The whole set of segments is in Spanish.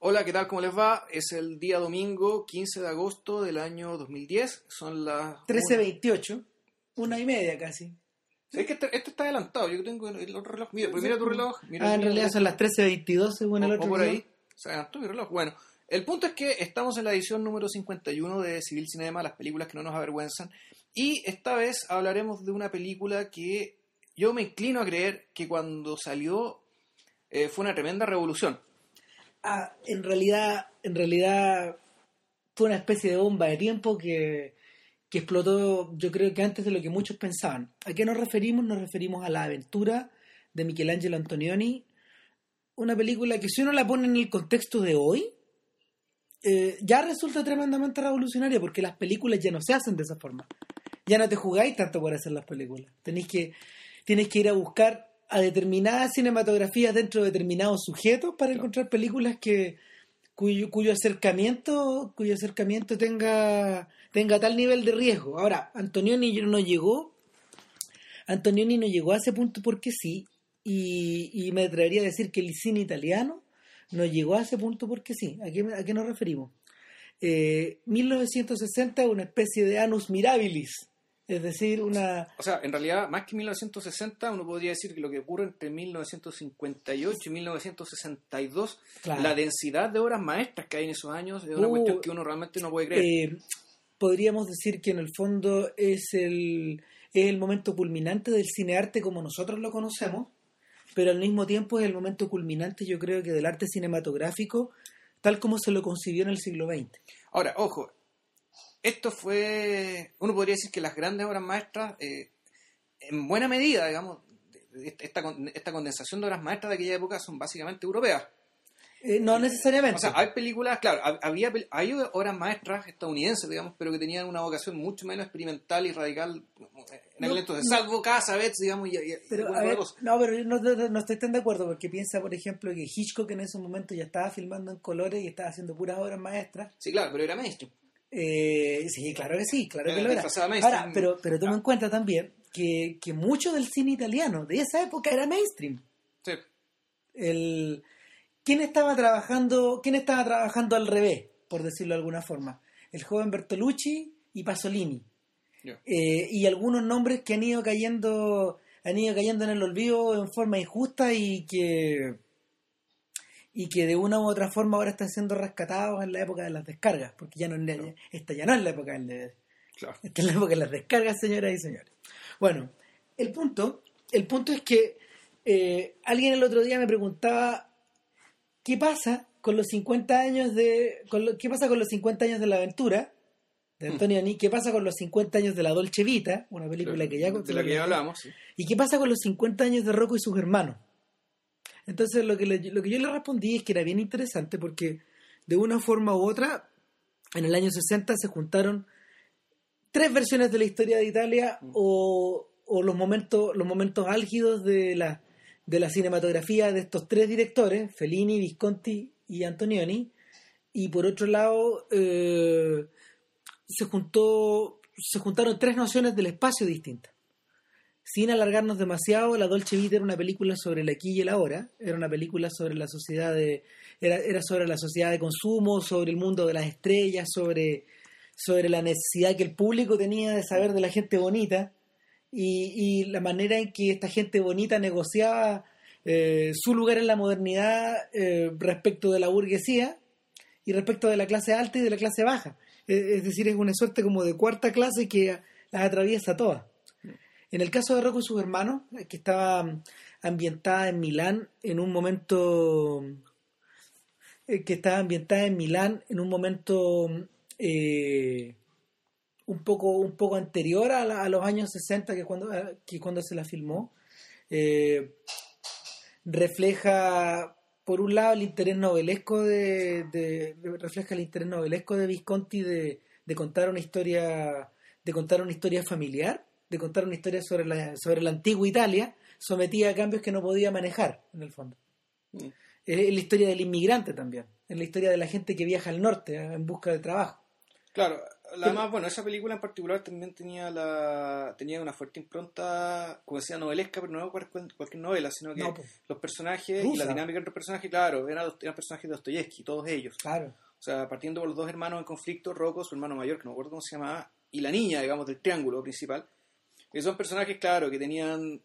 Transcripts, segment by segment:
Hola, ¿qué tal? ¿Cómo les va? Es el día domingo 15 de agosto del año 2010. Son las... 13.28, una y media casi. Es que este, este está adelantado. Yo tengo el otro reloj. Mira, pues mira tu reloj. Mira ah, en el realidad son las 13.22 según el O- otro. o por reloj. ahí. Se adelantó mi reloj. Bueno, el punto es que estamos en la edición número 51 de Civil Cinema, las películas que no nos avergüenzan. Y esta vez hablaremos de una película que yo me inclino a creer que cuando salió eh, fue una tremenda revolución. Ah, en realidad, en realidad fue una especie de bomba de tiempo que, que explotó, yo creo que antes de lo que muchos pensaban. ¿A qué nos referimos? Nos referimos a la aventura de Michelangelo Antonioni, una película que si uno la pone en el contexto de hoy, eh, ya resulta tremendamente revolucionaria porque las películas ya no se hacen de esa forma. Ya no te jugáis tanto por hacer las películas. Tenéis que, tienes que ir a buscar a determinadas cinematografías dentro de determinados sujetos para encontrar películas que cuyo, cuyo acercamiento cuyo acercamiento tenga tenga tal nivel de riesgo. Ahora, Antonioni no llegó Antonioni no llegó a ese punto porque sí y, y me atrevería a decir que el cine italiano no llegó a ese punto porque sí. ¿A qué, a qué nos referimos? Eh, 1960 una especie de anus mirabilis, es decir, una O sea, en realidad, más que 1960, uno podría decir que lo que ocurre entre 1958 y 1962, Claro. la densidad de obras maestras que hay en esos años es una Uh, cuestión que uno realmente no puede creer. Eh, podríamos decir que en el fondo es el, es el momento culminante del cinearte como nosotros lo conocemos, pero al mismo tiempo es el momento culminante, yo creo que del arte cinematográfico, tal como se lo concibió en el siglo XX. Ahora, ojo, esto fue, uno podría decir que las grandes obras maestras, eh, en buena medida, digamos, esta, esta condensación de obras maestras de aquella época son básicamente europeas. Eh, no necesariamente. O sea, hay películas, claro, hab- había hay obras maestras estadounidenses, digamos, pero que tenían una vocación mucho menos experimental y radical en aquel No, entonces, no. salvo Casabets, digamos, y, y- Pero, alguna a ver, otra cosa. no, pero yo no, no- no estoy tan de acuerdo porque piensa, por ejemplo, que Hitchcock en ese momento ya estaba filmando en colores y estaba haciendo puras obras maestras. Sí, claro, pero era mainstream. Eh, sí, claro que sí, claro que Eh, lo era. Ahora, pero, pero toma en cuenta también que, que mucho del cine italiano de esa época era mainstream. Sí. El, ¿quién, estaba trabajando, ¿Quién estaba trabajando al revés, por decirlo de alguna forma? El joven Bertolucci y Pasolini. Eh, y algunos nombres que han ido cayendo han ido cayendo en el olvido en forma injusta y que y que de una u otra forma ahora están siendo rescatados en la época de las descargas, porque ya no es la- esta ya no es la época del DVD. Claro. Esta es la época de las descargas, señoras y señores. Bueno, el punto, el punto es que eh, alguien el otro día me preguntaba qué pasa con los 50 años de con lo- qué pasa con los 50 años de la aventura de Antonioni, qué pasa con los 50 años de la Dolce Vita, una película que ya de la que ya hablamos. sí. ¿Y qué pasa con los 50 años de Rocco y sus hermanos? Entonces lo que, le- lo que yo le respondí es que era bien interesante porque de una forma u otra, en el año 60 se juntaron tres versiones de la historia de Italia o, o los momentos los momentos álgidos de la, de la cinematografía de estos tres directores, Fellini, Visconti y Antonioni. Y por otro lado, eh, se, juntó, se juntaron tres nociones del espacio distintas sin alargarnos demasiado, La Dolce Vita era una película sobre el aquí y el ahora, era una película sobre la sociedad de era, sobre la sociedad de consumo, sobre el mundo de las estrellas, sobre la necesidad que el público tenía de saber de la gente bonita y, la manera en que esta gente bonita negociaba eh, su lugar en la modernidad eh, respecto de la burguesía y respecto de la clase alta y de la clase baja. Eh, es decir, es una suerte como de cuarta clase que las atraviesa todas. En el caso de Rocco y sus hermanos, eh, que estaba mm, ambientada en Milán en un momento que estaba ambientada en Milán en un momento mm, eh, un poco un poco anterior a, la- a los años 60 que cuando eh, que cuando se la filmó eh, refleja por un lado el interés novelesco de, de- refleja el interés novelesco de Visconti de, de contar una historia de contar una historia familiar de contar una historia sobre la sobre la antigua Italia sometida a cambios que no podía manejar en el fondo Mm. es la historia del inmigrante también es la historia de la gente que viaja al norte eh, en busca de trabajo Claro, Además, bueno, esa película en particular también tenía la tenía una fuerte impronta, como decía, novelesca, pero no cualquier, cualquier novela, sino que No, los personajes Rusa. y la dinámica entre los personajes, claro, eran, eran personajes de Dostoyevsky, todos ellos. Claro. O sea, partiendo por los dos hermanos en conflicto, Rocco, su hermano mayor, que no me acuerdo cómo se llamaba, y la niña, digamos, del triángulo principal, que son personajes, claro, que tenían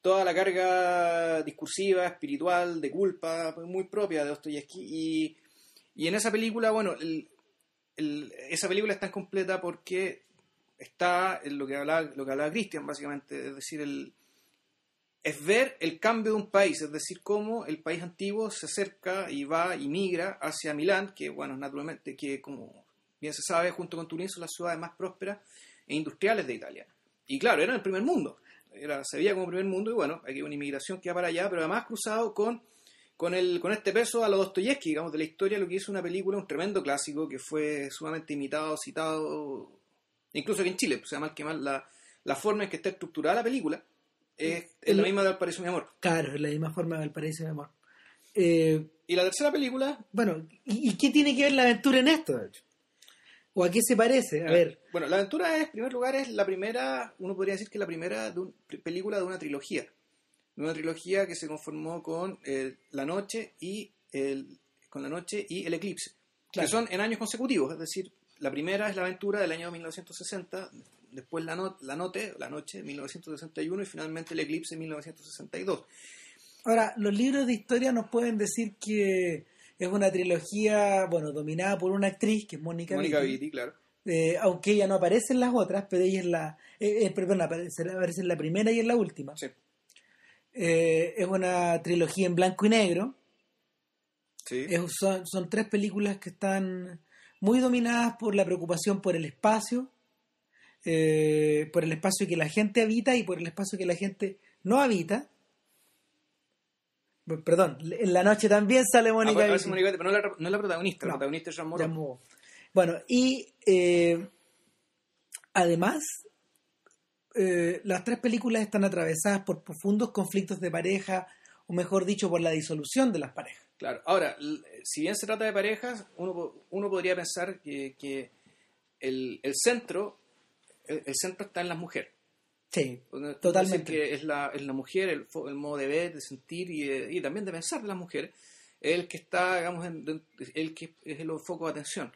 toda la carga discursiva, espiritual, de culpa, muy propia de Dostoyevsky. Y, y en esa película, bueno, esa película es tan completa porque está en lo que hablaba, lo hablaba básicamente, es decir, el, es ver el cambio de un país, es decir, cómo el país antiguo se acerca y va y migra hacia Milán, que, bueno, naturalmente, que como bien se sabe, junto con Turín son las ciudades más prósperas e industriales de Italia. Y claro, era el primer mundo, era, se veía como primer mundo y bueno, aquí hay una inmigración que va para allá, pero además cruzado con, con, el, con este peso a lo Dostoyevsky, digamos, de la historia, lo que hizo una película, un tremendo clásico que fue sumamente imitado, citado, incluso aquí en Chile, pues, o sea, mal que mal, la, la forma en que está estructurada la película es, es El- la misma de Valparaíso mi amor. Claro, es la misma forma del Valparaíso de amor. Eh, Y la tercera película, bueno, ¿y, y qué tiene que ver la aventura en esto? de hecho? ¿O a qué se parece? A ver, bueno, la aventura es, en primer lugar, es la primera, uno podría decir que es la primera de un- película de una trilogía. De una trilogía que se conformó con eh, La Noche y el, con La Noche y El Eclipse, Claro. que son en años consecutivos, es decir, la primera es la aventura del año 1960, después la, no- la Noche, La Noche 1961 y finalmente El Eclipse 1962. ahora, los libros de historia nos pueden decir que es una trilogía, bueno, dominada por una actriz, que es Mónica, Mónica Vitti. Vitti, claro. Eh, aunque ella no aparece en las otras, pero ella es la, eh, eh, perdón, aparece, aparece en la primera y en la última. Sí, Eh, es una trilogía en blanco y negro. sí. Es- son, son tres películas que están muy dominadas por la preocupación por el espacio, eh, por el espacio que la gente habita y por el espacio que la gente no habita. Perdón, en la noche también sale Ah, Mónica Vitti. Mónica Vitti, pero no la, no es la protagonista, No. la protagonista es Jean Moreau. Bueno, y eh, además, eh, las tres películas están atravesadas por profundos conflictos de pareja, o mejor dicho, por la disolución de las parejas. Claro, ahora, si bien se trata de parejas, uno, uno podría pensar que, que el, el centro el, el centro está en la mujer. Sí, Totalmente. que es la, es la mujer, el, el modo de ver, de sentir y, de- y también de pensar de las mujeres, el que está, digamos, en- el que es el foco de atención.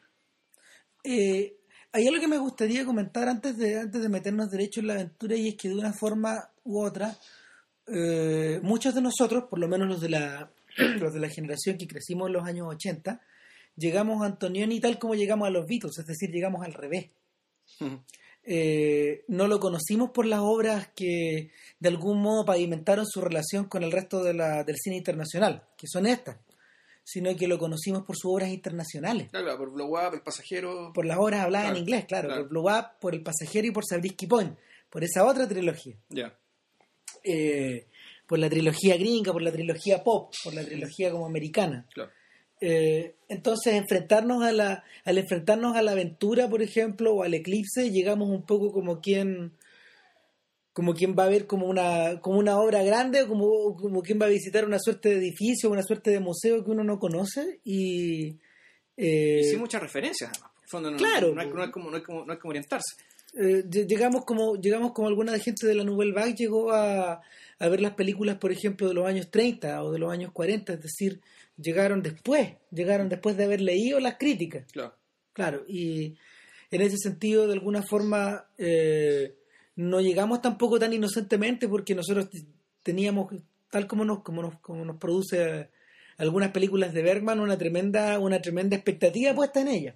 Eh, hay algo que me gustaría comentar antes de, antes de meternos derecho en la aventura y es que de una forma u otra, eh, muchos de nosotros, por lo menos los de, la, los de la generación que crecimos en los años 80, llegamos a Antonioni tal como llegamos a los Beatles, es decir, llegamos al revés. Eh, no lo conocimos por las obras que de algún modo pavimentaron su relación con el resto de la- del cine internacional, que son estas, sino que lo conocimos por sus obras internacionales Claro, claro, por Blow Up, El Pasajero. por las obras habladas Claro, en inglés, claro, claro. por Blue Up, por El Pasajero y por Sabrisky Point, por esa otra trilogía. Ya. Eh, por la trilogía gringa, por la trilogía pop, por la trilogía como americana. Claro. Eh, entonces, enfrentarnos a la, al enfrentarnos a la aventura, por ejemplo, o al eclipse, llegamos un poco como quien como quien va a ver como una como una obra grande o como, como quien va a visitar una suerte de edificio una suerte de museo que uno no conoce y eh, Y sin muchas referencias, además. En el fondo, no, Claro. no, no es como, no, es como, no es como orientarse. eh, lle- llegamos como llegamos como alguna gente de la Nouvelle Vague llegó a, a ver las películas por ejemplo de los años 30 o de los años 40 es decir llegaron después llegaron después de haber leído las críticas Claro. claro y en ese sentido de alguna forma eh, no llegamos tampoco tan inocentemente porque nosotros teníamos tal como nos como nos como nos produce algunas películas de Bergman una tremenda una tremenda expectativa puesta en ella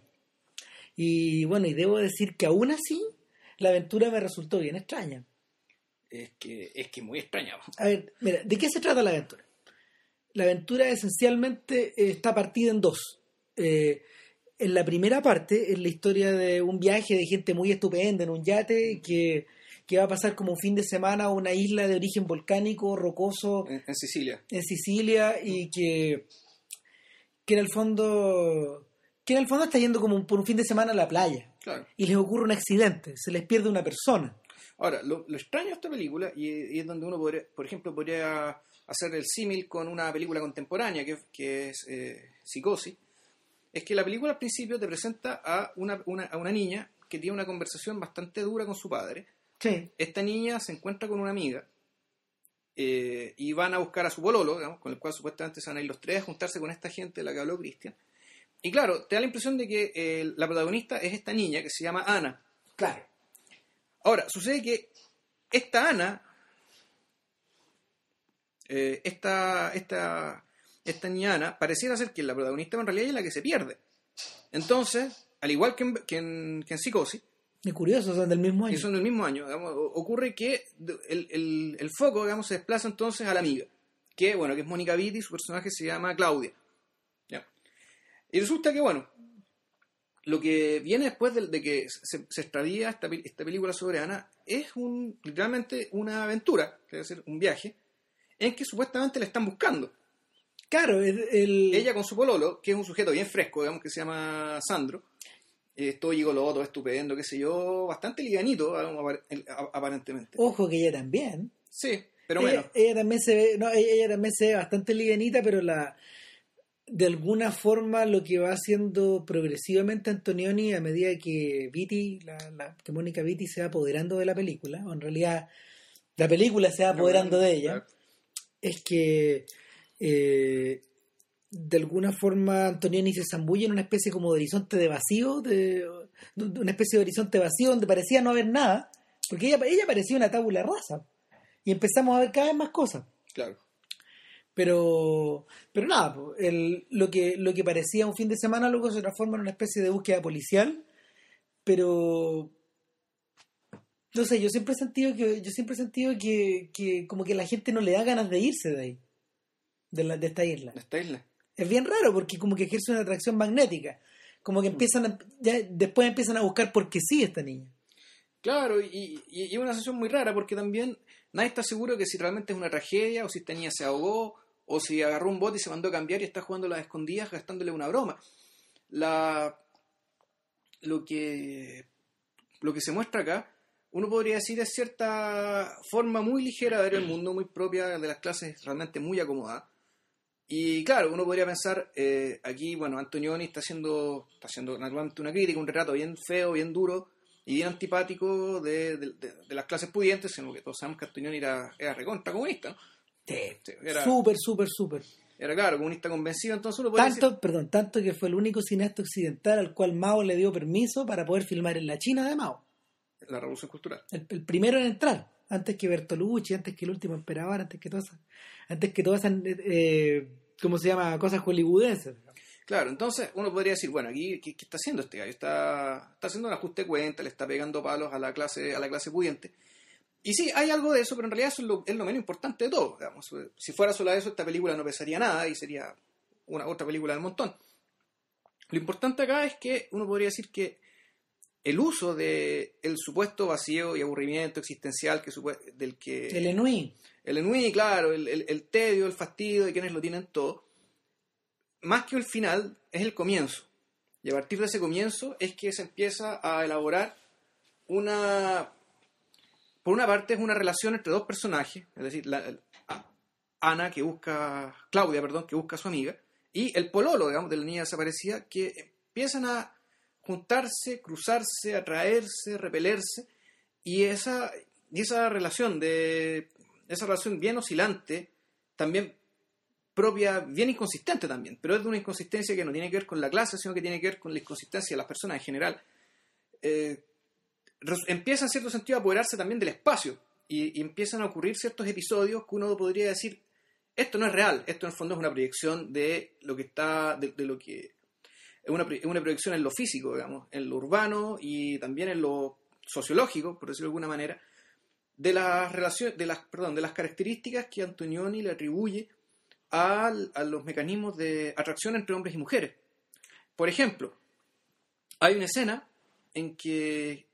y bueno y debo decir que aún así la aventura me resultó bien extraña Es que es que muy extraña. a ver mira de qué se trata la aventura la aventura esencialmente eh, está partida en dos Eh, en la primera parte es la historia de un viaje de gente muy estupenda en un yate que, que va a pasar como un fin de semana a una isla de origen volcánico, rocoso, En, en Sicilia. en Sicilia y que, que en el fondo que en el fondo está yendo como un- por un fin de semana a la playa Claro. y les ocurre un accidente, se les pierde una persona. Ahora, lo, lo extraño de esta película, y, y es donde uno, podría, por ejemplo, podría hacer el símil con una película contemporánea, que, que es eh, Psicosis, es que la película al principio te presenta a una, una- a una niña que tiene una conversación bastante dura con su padre. Sí. Esta niña se encuentra con una amiga eh, y van a buscar a su bololo, digamos, con el cual supuestamente se van a ir los tres a juntarse con esta gente de la que habló Cristian. Y claro, te da la impresión de que eh, la protagonista es esta niña que se llama Ana. Claro. Ahora, sucede que esta Ana, eh, esta, esta, esta niña Ana, pareciera ser que la protagonista, en realidad ella es la que se pierde. Entonces, al igual que en, que en, que en Psicosis, Es curioso, son del mismo año. son del mismo año, digamos, ocurre que el, el- el foco, digamos, se desplaza entonces a la amiga, que, bueno, que es Mónica Vitti, su personaje se llama Claudia. ¿ya? Y resulta que, bueno, lo que viene después de, de que se, se extradía esta, esta película sobre Ana es un, literalmente una aventura, es decir, un viaje, en que supuestamente la están buscando. Claro, el, el- Ella con su pololo, que es un sujeto bien fresco, digamos, que se llama Sandro, eh, todo gigoló, todo estupendo, qué sé yo, bastante liganito, aparentemente. ojo que ella también. Sí, pero ella, menos. ella también se ve, no, ella, ella también se ve bastante livianita, pero la de alguna forma lo que va haciendo progresivamente Antonioni a medida que Vitti, la, la- que Mónica Vitti se va apoderando de la película, o en realidad la película se va apoderando de ella, Claro. Es que eh, de alguna forma Antonioni se zambulla en una especie como de horizonte de vacío, de, de una especie de horizonte vacío donde parecía no haber nada, porque ella, ella parecía una tabula rasa. Y empezamos a ver cada vez más cosas. Claro. Pero, pero nada, el- lo, que, lo que parecía un fin de semana luego se transforma en una especie de búsqueda policial, pero no sé, yo siempre he sentido que, yo siempre he sentido que, que como que la gente no le da ganas de irse de ahí, de, la, de esta isla. De esta isla. Es bien raro porque como que ejerce una atracción magnética, como que empiezan a- ya después empiezan a buscar porque sí esta niña. Claro, y, y, y es una sensación muy rara porque también nadie está seguro que si realmente es una tragedia o si esta niña se ahogó o si agarró un bote y se mandó a cambiar y está jugando las escondidas gastándole una broma. La, lo, que, lo que se muestra acá, uno podría decir es cierta forma muy ligera de ver el mundo, muy propia de las clases realmente muy acomodadas. Y claro, uno podría pensar, eh, aquí, bueno, Antonioni está haciendo, está haciendo naturalmente una crítica, un retrato bien feo, bien duro y bien antipático de, de- de- de las clases pudientes, sino que todos sabemos que Antonioni era, era recontra comunista, ¿no? Sí, era, Súper, súper, súper. era claro, comunista convencido, entonces uno Tanto, perdón, tanto que fue el único cineasta occidental al cual Mao le dio permiso para poder filmar en la China de Mao. La revolución cultural. El, el primero en entrar, antes que Bertolucci, antes que el último emperador, antes que todas esas, antes que todas esas, eh, ¿cómo se llama? Cosas hollywoodenses. Claro, entonces uno podría decir, bueno, aquí, ¿qué, qué está haciendo este gallo? Está, está haciendo un ajuste de cuenta, le está pegando palos a la clase, a la clase pudiente. Y sí, hay algo de eso, pero en realidad eso es lo, es lo menos importante de todo. Digamos. Si fuera solo eso, esta película no pesaría nada y sería una otra película del montón. Lo importante acá es que uno podría decir que el uso de el supuesto vacío y aburrimiento existencial que del que El Enui. el ennui, claro, el, el- el tedio, el fastidio de quienes lo tienen todo, más que el final, es el comienzo. Y a partir de ese comienzo es que se empieza a elaborar una... Por una parte es una relación entre dos personajes, es decir, la, el- a- Ana que busca, Claudia, perdón, que busca a su amiga, y el pololo, digamos, de la niña desaparecida, que empiezan a juntarse, cruzarse, atraerse, repelerse, y esa, y esa relación de esa relación bien oscilante, también propia, bien inconsistente también, pero es de una inconsistencia que no tiene que ver con la clase, sino que tiene que ver con la inconsistencia de las personas en general. Eh, empieza en cierto sentido a apoderarse también del espacio y, empiezan a ocurrir ciertos episodios que uno podría decir, esto no es real, esto en el fondo es una proyección de lo que está, de lo que es una, una proyección en lo físico, digamos, en lo urbano y también en lo sociológico, por decirlo de alguna manera, de las relaciones, de las, perdón, de las características que Antonioni le atribuye al- a los mecanismos de atracción entre hombres y mujeres. Por ejemplo, hay una escena en que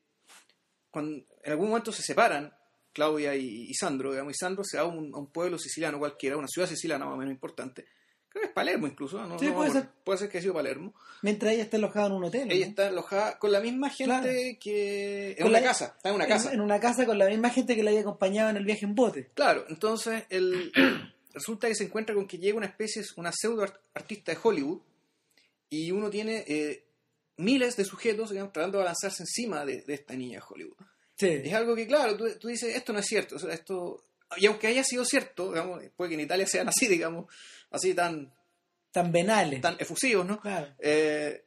cuando en algún momento se separan Claudia y, y Sandro, digamos, y Sandro se va a un, a un pueblo siciliano cualquiera, una ciudad siciliana más o menos importante, creo que es Palermo incluso, ¿no? Sí, No puede ser. puede ser que haya sido Palermo. Mientras ella está alojada en un hotel. ¿no? Ella está alojada con la misma gente Claro. que... En Con una la- casa, está en una casa. En, una casa con la misma gente que la había acompañado en el viaje en bote. Claro, entonces el, resulta que se encuentra con que llega una especie, una pseudo art- artista de Hollywood y uno tiene eh, miles de sujetos digamos, tratando de avanzarse encima de, de esta niña de Hollywood. Sí. Es algo que, claro, tú, tú dices, esto no es cierto. O sea, esto, y aunque haya sido cierto, digamos, puede que en Italia sean así, digamos, así tan, Tan venales. tan efusivos, ¿no? Claro. Eh,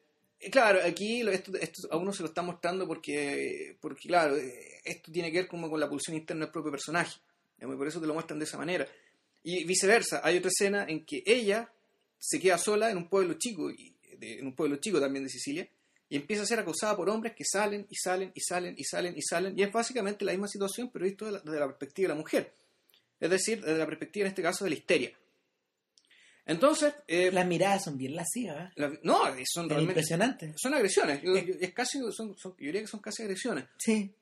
claro, aquí esto, esto a uno se lo está mostrando porque, porque claro, esto tiene que ver como con la pulsión interna del propio personaje. y por eso te lo muestran de esa manera. Y viceversa, hay otra escena en que ella se queda sola en un pueblo chico, en un pueblo chico también de Sicilia, y empieza a ser acosada por hombres que salen y salen y salen y salen y salen, y es básicamente la misma situación, pero visto desde la, desde la perspectiva de la mujer. Es decir, desde la perspectiva en este caso de la histeria. Entonces, eh, Las miradas son bien lascivas. ¿eh? la- no, son Es realmente impresionante. son agresiones. Yo, yo- es casi, son, son- yo diría que son casi agresiones. Sí.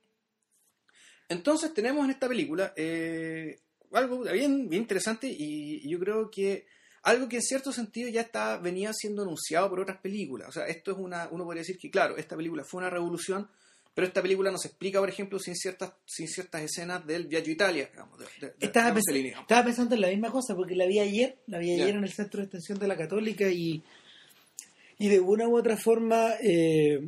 Entonces tenemos en esta película eh, algo bien, bien interesante y, y yo creo que algo que en cierto sentido ya está, venía siendo anunciado por otras películas. O sea, esto es una, uno podría decir que claro, esta película fue una revolución, pero esta película nos explica, por ejemplo, sin ciertas, sin ciertas escenas del Viaggio Italia, digamos, de, de- de- Estaba, de pens- Rossellini, digamos. estaba pensando en la misma cosa porque la vi ayer, la vi ayer en el centro de extensión de la Católica y, y de una u otra forma eh,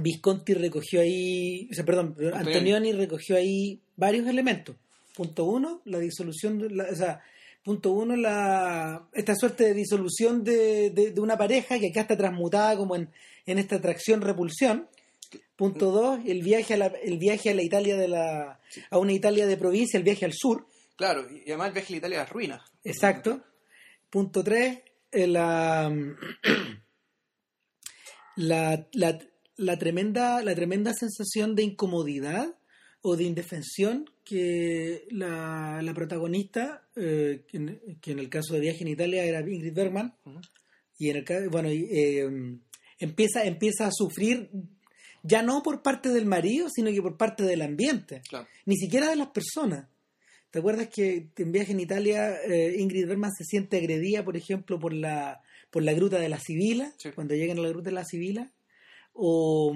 Visconti recogió ahí, o sea, perdón, Antonioni. Antonioni recogió ahí varios elementos. Punto uno, la disolución, la- o sea, punto uno, la, esta suerte de disolución de, de- de una pareja que acá está transmutada como en, en esta atracción-repulsión. Punto dos, el viaje a la, el viaje a la Italia de la, a una Italia de provincia, el viaje al sur. Claro, y además el viaje a la Italia a las ruinas. Exacto. Punto 3, la, la, la, la tremenda, la tremenda sensación de incomodidad o de indefensión que la, la protagonista, eh, que, en, que en el caso de Viaje en Italia era Ingrid Bergman, Ujú. y en el bueno, y, eh, empieza, empieza a sufrir ya no por parte del marido, sino que por parte del ambiente Claro. ni siquiera de las personas. ¿Te acuerdas que en viaje en Italia eh, Ingrid Bergman se siente agredida, por ejemplo, por la, por la gruta de la Sibila, Sí. cuando llegan a la gruta de la Sibila? O,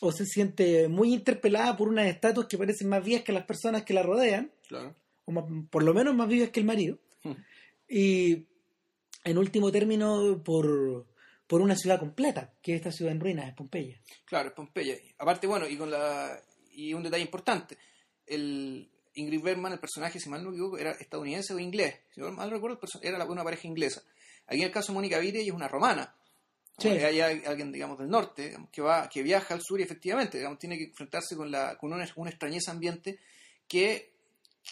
o se siente muy interpelada por unas estatuas que parecen más vivas que las personas que la rodean, Claro. o más- por lo menos más vivas que el marido. Hmm. Y en último término, por, por una ciudad completa, que es esta ciudad en ruinas, es Pompeya. Claro, es Pompeya. Aparte, bueno, y con la y un detalle importante, el Ingrid Bergman, el personaje, si mal no me equivoco, era estadounidense o inglés. Si no mal recuerdo, el perso- era una pareja inglesa. Aquí en el caso de Mónica Vite, ella es una romana. Sí. Hay hay alguien, digamos, del norte, digamos, que va, que viaja al sur y efectivamente, digamos, tiene que enfrentarse con la, con una, una extrañeza ambiente que,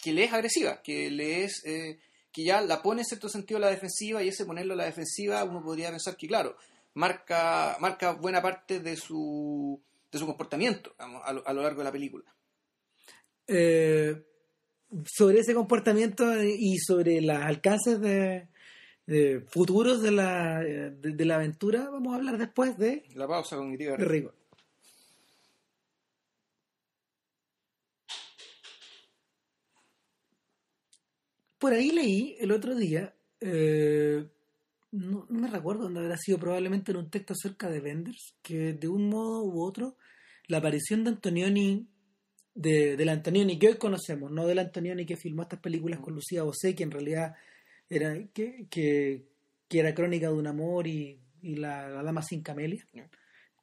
que le es agresiva, que le es, eh, que ya la pone en cierto sentido a la defensiva y ese ponerlo a la defensiva uno podría pensar que claro, marca, marca buena parte de su, de su comportamiento digamos, a, lo, a lo largo de la película. Eh, sobre ese comportamiento y sobre los alcances de, de futuros de la, de, de la aventura, vamos a hablar después de, La pausa cognitiva. de Rico. Por ahí leí el otro día, eh, no, no me recuerdo dónde habrá sido, probablemente en un texto acerca de Benders, que de un modo u otro la aparición de Antonioni, de, del Antonioni que hoy conocemos, no del Antonioni que filmó estas películas con Lucía Bosé, que en realidad era, que, que, que era crónica de un amor y, y la, la dama sin camelia,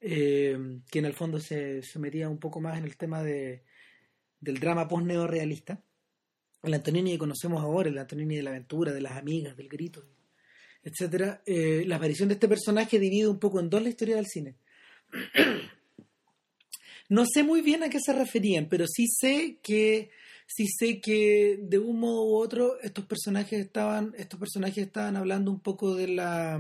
eh, que en el fondo se, se metía un poco más en el tema de, del drama post-neorealista. El Antonioni que conocemos ahora, el Antonioni de la aventura, de las amigas, del grito, etcétera, eh, la aparición de este personaje divide un poco en dos la historia del cine. No sé muy bien a qué se referían, pero sí sé que sí sé que de un modo u otro estos personajes estaban estos personajes estaban hablando un poco de la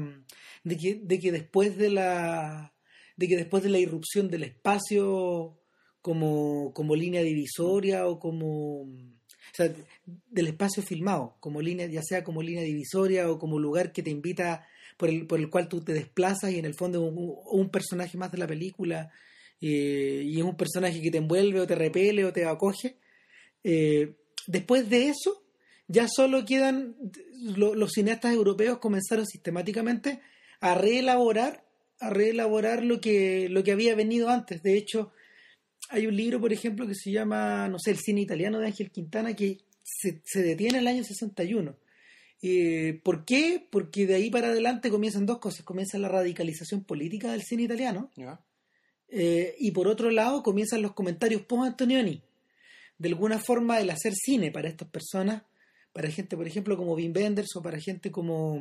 de que, de que después de la de que después de la irrupción del espacio como, como línea divisoria o como o sea, del espacio filmado, como línea, ya sea como línea divisoria o como lugar que te invita, por el, por el cual tú te desplazas y en el fondo un, un personaje más de la película eh, y es un personaje que te envuelve o te repele o te acoge. Eh, después de eso, ya solo quedan lo- los cineastas europeos comenzaron sistemáticamente a reelaborar, a reelaborar lo que, lo que había venido antes. De hecho, hay un libro, por ejemplo, que se llama, no sé, El cine italiano de Ángel Quintana, que se, se detiene en el año 61 Eh, ¿Por qué? Porque de ahí para adelante comienzan dos cosas. Comienza la radicalización política del cine italiano eh, y por otro lado comienzan los comentarios post-Antonioni. De alguna forma el hacer cine para estas personas, para gente, por ejemplo, como Wim Wenders o para gente como...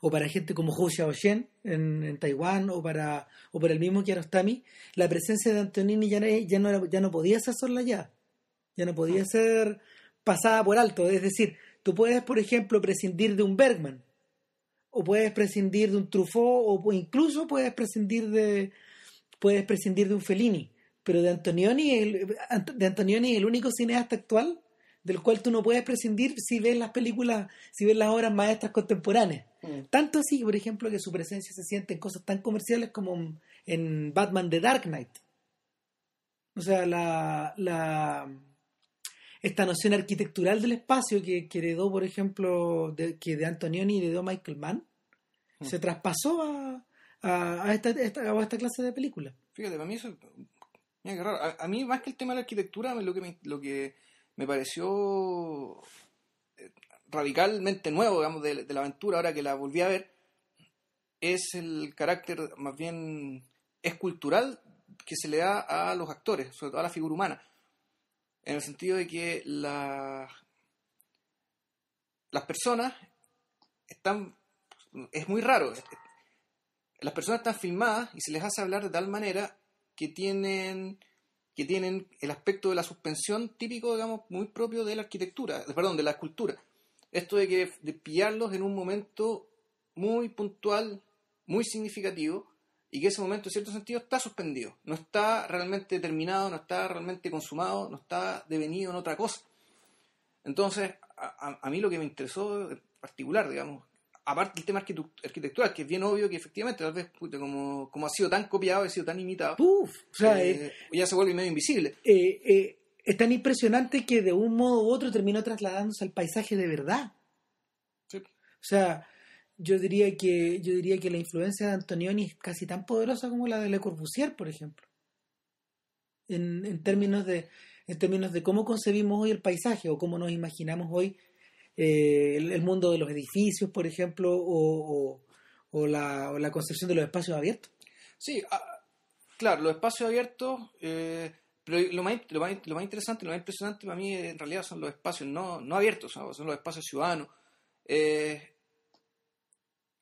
o para gente como Hou Xiaoxian en, en Taiwán o para, o para el mismo Kiarostami, la presencia de Antonini ya no, ya no, era- ya no podía ser ya ya no podía ser pasada por alto. Es decir, tú puedes, por ejemplo, prescindir de un Bergman, o puedes prescindir de un Truffaut, o incluso puedes prescindir de puedes prescindir de un Fellini, pero de Antonioni, el, de Antonioni el único cineasta actual del cual tú no puedes prescindir si ves las películas, si ves las obras maestras contemporáneas. Tanto así, por ejemplo, que su presencia se siente en cosas tan comerciales como en Batman The Dark Knight. O sea, la, la esta noción arquitectural del espacio que, que heredó, por ejemplo, de, que de Antonioni heredó Michael Mann, Mm. se traspasó a, a, a esta, esta- a esta clase de películas. Fíjate, para mí eso. Mira qué raro. A, a mí, más que el tema de la arquitectura, lo que me, lo que me pareció radicalmente nuevo, digamos, de, la aventura, ahora que la volví a ver, es el carácter más bien escultural que se le da a los actores, sobre todo a la figura humana. En el sentido de que la- las personas están. Es muy raro. Las personas están filmadas y se les hace hablar de tal manera que tienen que tienen el aspecto de la suspensión típico, digamos, muy propio de la arquitectura, perdón, de la escultura. Esto de que de pillarlos en un momento muy puntual, muy significativo, y que ese momento en cierto sentido está suspendido, no está realmente terminado, no está realmente consumado, no está devenido en otra cosa. Entonces, a, a- mí lo que me interesó en particular, digamos, aparte del tema arquitectu- arquitectural, que es bien obvio que efectivamente, tal vez, como, como ha sido tan copiado, ha sido tan imitado, Uf, o sea, eh, ya se vuelve medio invisible. eh, eh, es tan impresionante que de un modo u otro terminó trasladándose al paisaje de verdad. Sí. O sea, yo diría que yo diría que la influencia de Antonioni es casi tan poderosa como la de Le Corbusier, por ejemplo. En, en términos de en términos de cómo concebimos hoy el paisaje o cómo nos imaginamos hoy eh, el, el mundo de los edificios, por ejemplo, o, o- o la, o la concepción de los espacios abiertos. Sí, ah, claro, los espacios abiertos, eh, pero lo más, lo, más, lo más interesante, lo más impresionante para mí en realidad son los espacios no, no abiertos, ¿no? son los espacios ciudadanos. Eh,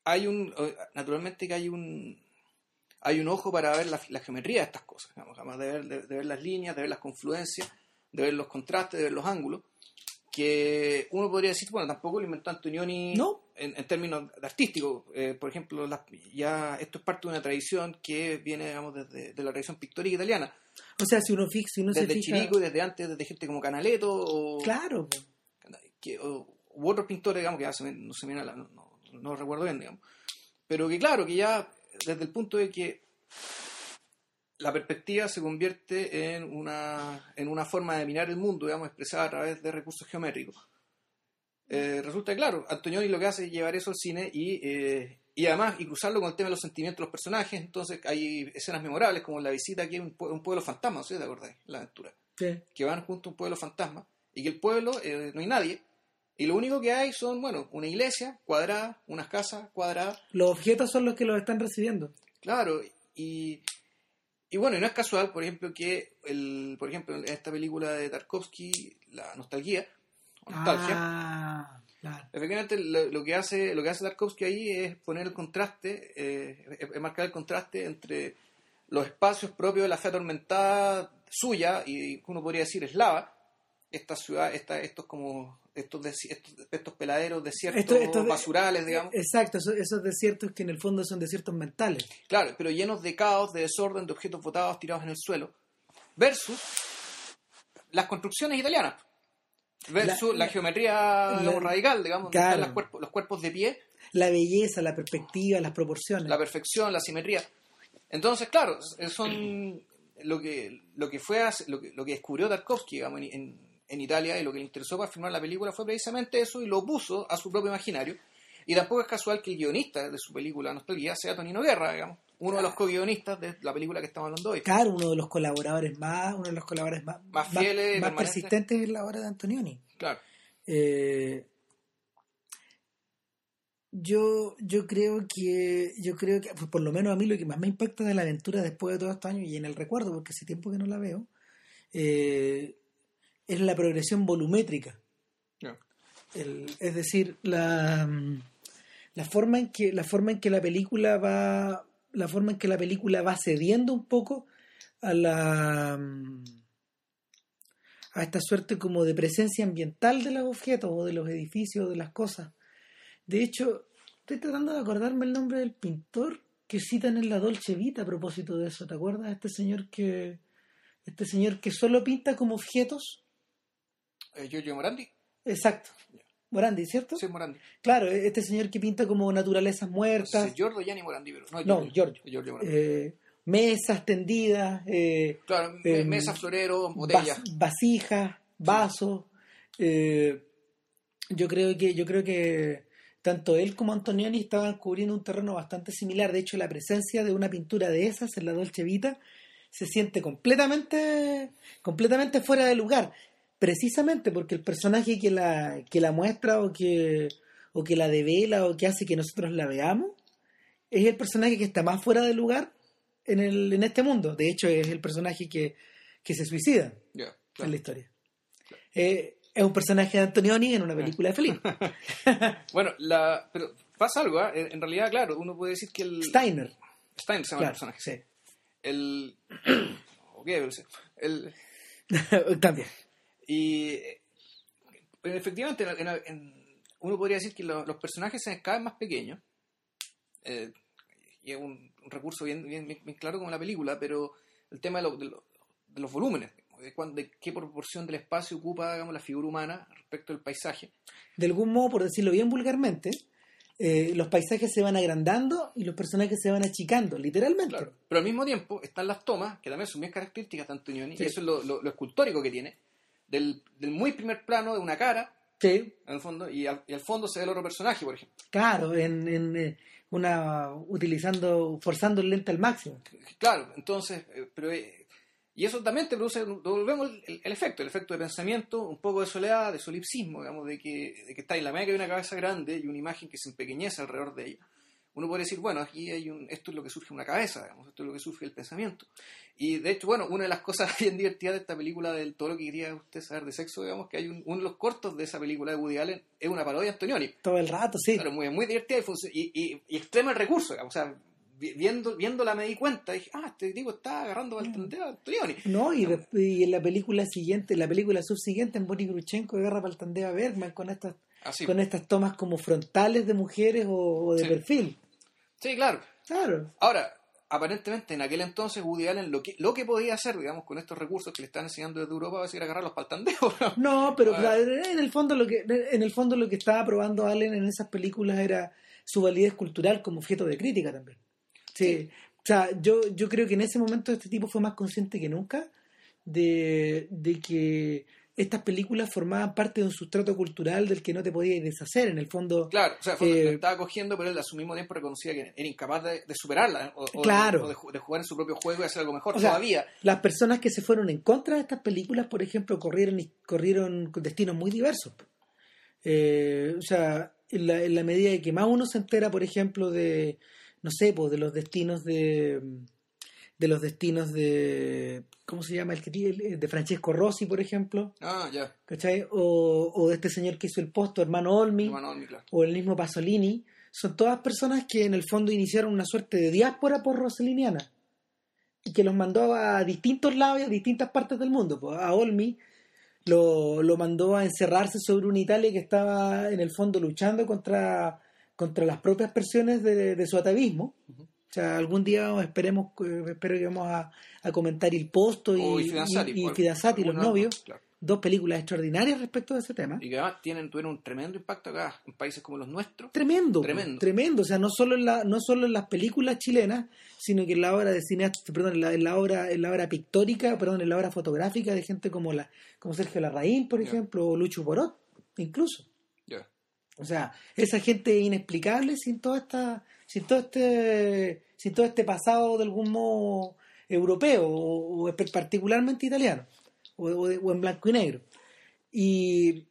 hay un, naturalmente que hay un, hay un ojo para ver la, la geometría de estas cosas, digamos, además de ver, de, de ver las líneas, de ver las confluencias, de ver los contrastes, de ver los ángulos, que uno podría decir, bueno, tampoco lo inventó Antonioni No. en, en términos artísticos. Eh, por ejemplo, las- ya esto es parte de una tradición que viene, digamos, desde de la tradición pictórica italiana, O sea, si uno, fix, si uno se desde fija... Chirico y desde antes, desde gente como Canaletto o, Claro, po. que- o- u otros pintores, digamos, que ya se me- no se me la- no, no- no recuerdo bien, digamos. Pero que claro, que ya desde el punto de que la perspectiva se convierte en una, en una forma de mirar el mundo, digamos, expresada a través de recursos geométricos. Eh, resulta claro, Antonioni lo que hace es llevar eso al cine y, eh, y además y cruzarlo con el tema de los sentimientos de los personajes. Entonces hay escenas memorables como la visita aquí a un, un pueblo fantasma, ¿sí? ¿Te acordáis? La aventura Sí. que van junto a un pueblo fantasma y que el pueblo eh, no hay nadie y lo único que hay son, bueno, una iglesia cuadrada, unas casas cuadradas, Los objetos son los que los están recibiendo. claro, y, y bueno, y no es casual, por ejemplo, que, el, por ejemplo, en esta película de Tarkovsky, La Nostalgia, o Nostalgia, Ah, claro. efectivamente lo, lo que hace lo que hace Tarkovsky ahí es poner el contraste, eh, es- es marcar el contraste entre los espacios propios de la fe atormentada suya y uno podría decir eslava, esta ciudad, esta, estos como estos, estos, estos peladeros desiertos Esto- esto de- basurales, digamos, Exacto, esos, esos desiertos que en el fondo son desiertos mentales. claro, pero llenos de caos, de desorden, de objetos botados tirados en el suelo, versus las construcciones italianas. Versus La- la, geometría la- radical, digamos, claro. las cuerpos- los cuerpos de pie La belleza, la perspectiva, las proporciones. la perfección, la simetría. Entonces, claro, son lo que lo que fue lo que, lo que descubrió Tarkovsky digamos, en, en- en Italia y lo que le interesó para filmar la película fue precisamente eso y lo puso a su propio imaginario. Y tampoco es casual que el guionista de su película Nostalgia sea Tonino Guerra, digamos, uno de los co-guionistas de la película que estamos hablando hoy. Claro, uno de los colaboradores más, uno de los colaboradores más, Más fieles, más permanentes. persistentes en la obra de Antonioni. Claro. Eh, yo, yo creo que, yo creo que, pues por lo menos a mí lo que más me impacta de la aventura después de todos estos años y en el recuerdo, porque hace tiempo que no la veo, eh, es la progresión volumétrica. El, es decir, la, la forma en que, la forma en que la película va, la forma en que la película va cediendo un poco a la a esta suerte como de presencia ambiental de los objetos o de los edificios o de las cosas. De hecho, estoy tratando de acordarme el nombre del pintor que citan en la Dolce Vita a propósito de eso. ¿Te acuerdas? Este señor que este señor que solo pinta como objetos. Eh, Giorgio Morandi. Exacto. Morandi, ¿cierto? Sí, Morandi. Claro, este señor que pinta como naturalezas muertas. Sí, Giorgio Gianni Morandi, pero no, no Giorgio. Giorgio eh, mesas tendidas. Eh, claro, eh, mesas, floreros, botellas. vasijas, vasos. Eh, yo creo que, yo creo que tanto él como Antonioni estaban cubriendo un terreno bastante similar. De hecho, la presencia de una pintura de esas en la Dolce Vita se siente completamente, completamente fuera de lugar. Precisamente porque el personaje que la, que la muestra o que, o que la devela o que hace que nosotros la veamos es el personaje que está más fuera de lugar en, el, en este mundo. De hecho, es el personaje que, que se suicida en la historia. Eh, es un personaje de Antonioni en una película de Felipe. bueno, la, pero pasa algo, ¿eh? en realidad, claro, uno puede decir que el... Steiner. Steiner se llama el personaje. Sí. El... ok, el... También. Y eh, efectivamente, uno podría decir que los personajes se cada vez más pequeños. Eh, y es un, recurso bien, bien, bien, claro como la película, pero el tema de, de, los volúmenes, de, qué proporción del espacio ocupa digamos, la figura humana respecto al paisaje. De algún modo, por decirlo bien vulgarmente, eh, los paisajes se van agrandando y los personajes se van achicando, literalmente. Pero al mismo tiempo están las tomas, que también son bien características de Antonioni, y eso es lo, escultórico que tiene, del, muy primer plano de una cara, sí. en el fondo, y al, fondo se ve el otro personaje, por ejemplo. Claro, en, eh, una utilizando, forzando el lente al máximo. Claro, entonces, eh, pero y eso también te produce, volvemos el, efecto, el efecto de pensamiento, un poco de soledad, de solipsismo, digamos, de que, de que está en la que hay una cabeza grande y una imagen que se empequeñece alrededor de ella. Uno puede decir, bueno, aquí hay un, esto es lo que surge en una cabeza, digamos, esto es lo que surge el pensamiento. Y de hecho, bueno, una de las cosas bien divertidas de esta película, del todo lo que quería usted saber de sexo, digamos, que hay uno de los cortos de esa película de Woody Allen, es una parodia de Antonioni. Todo el rato, sí. Pero muy, muy divertida y, y, y, extrema el recurso, digamos, o sea, viendo, viéndola me di cuenta, dije, ah, este tipo está agarrando al tanteo a Tolioni. No, y, y, en la película siguiente, la película subsiguiente, en Bonnie Gruchenko agarra para el tandeo a Bergman con estas, con estas tomas como frontales de mujeres o, de perfil. Sí, claro. Claro. Ahora, aparentemente en aquel entonces Woody Allen lo que, lo que podía hacer, digamos, con estos recursos que le están enseñando desde Europa va a ser agarrarlos para el tandeo. No, pero en el fondo lo que en el fondo lo que estaba probando Allen en esas películas era su validez cultural como objeto de crítica también. Sí. O sea, yo, yo creo que en ese momento este tipo fue más consciente que nunca de, que estas películas formaban parte de un sustrato cultural del que no te podías deshacer, en el fondo. Claro, o sea, eh, estaba cogiendo, pero él a su mismo tiempo reconocía que era incapaz de, superarla o, claro. de, jugar en su propio juego y hacer algo mejor todavía. las personas que se fueron en contra de estas películas, por ejemplo, corrieron, corrieron destinos muy diversos. Eh, o sea, en la, en la medida de que más uno se entera, por ejemplo, de no sé, pues de los destinos de de los destinos de ¿cómo se llama el que de Francesco Rossi, por ejemplo. Ah, ya. ¿Cachai? O, o, de este señor que hizo el posto, hermano Olmi, hermano Olmi claro. o el mismo Pasolini, son todas personas que en el fondo iniciaron una suerte de diáspora por roseliniana y que los mandó a distintos lados y a distintas partes del mundo. Pues a Olmi lo, lo mandó a encerrarse sobre una Italia que estaba en el fondo luchando contra contra las propias presiones de, su atavismo. Sea, algún día esperemos, espero que vamos a, comentar Il Posto y, y, y, los novios. Dos películas extraordinarias respecto a ese tema. Y que además tienen, tuvieron un tremendo impacto acá, en países como los nuestros. Tremendo. Tremendo. Tremendo. O sea, no solo en, la, no solo en las películas chilenas, sino que en la obra de cineasta, perdón, en la, obra, en la obra pictórica, perdón, en la obra fotográfica de gente como la, como Sergio Larraín, por ejemplo, o Lucho Borot, incluso. O sea, esa gente inexplicable sin toda esta, sin todo este, sin todo este pasado de algún modo europeo o, particularmente italiano o, en blanco y negro. Y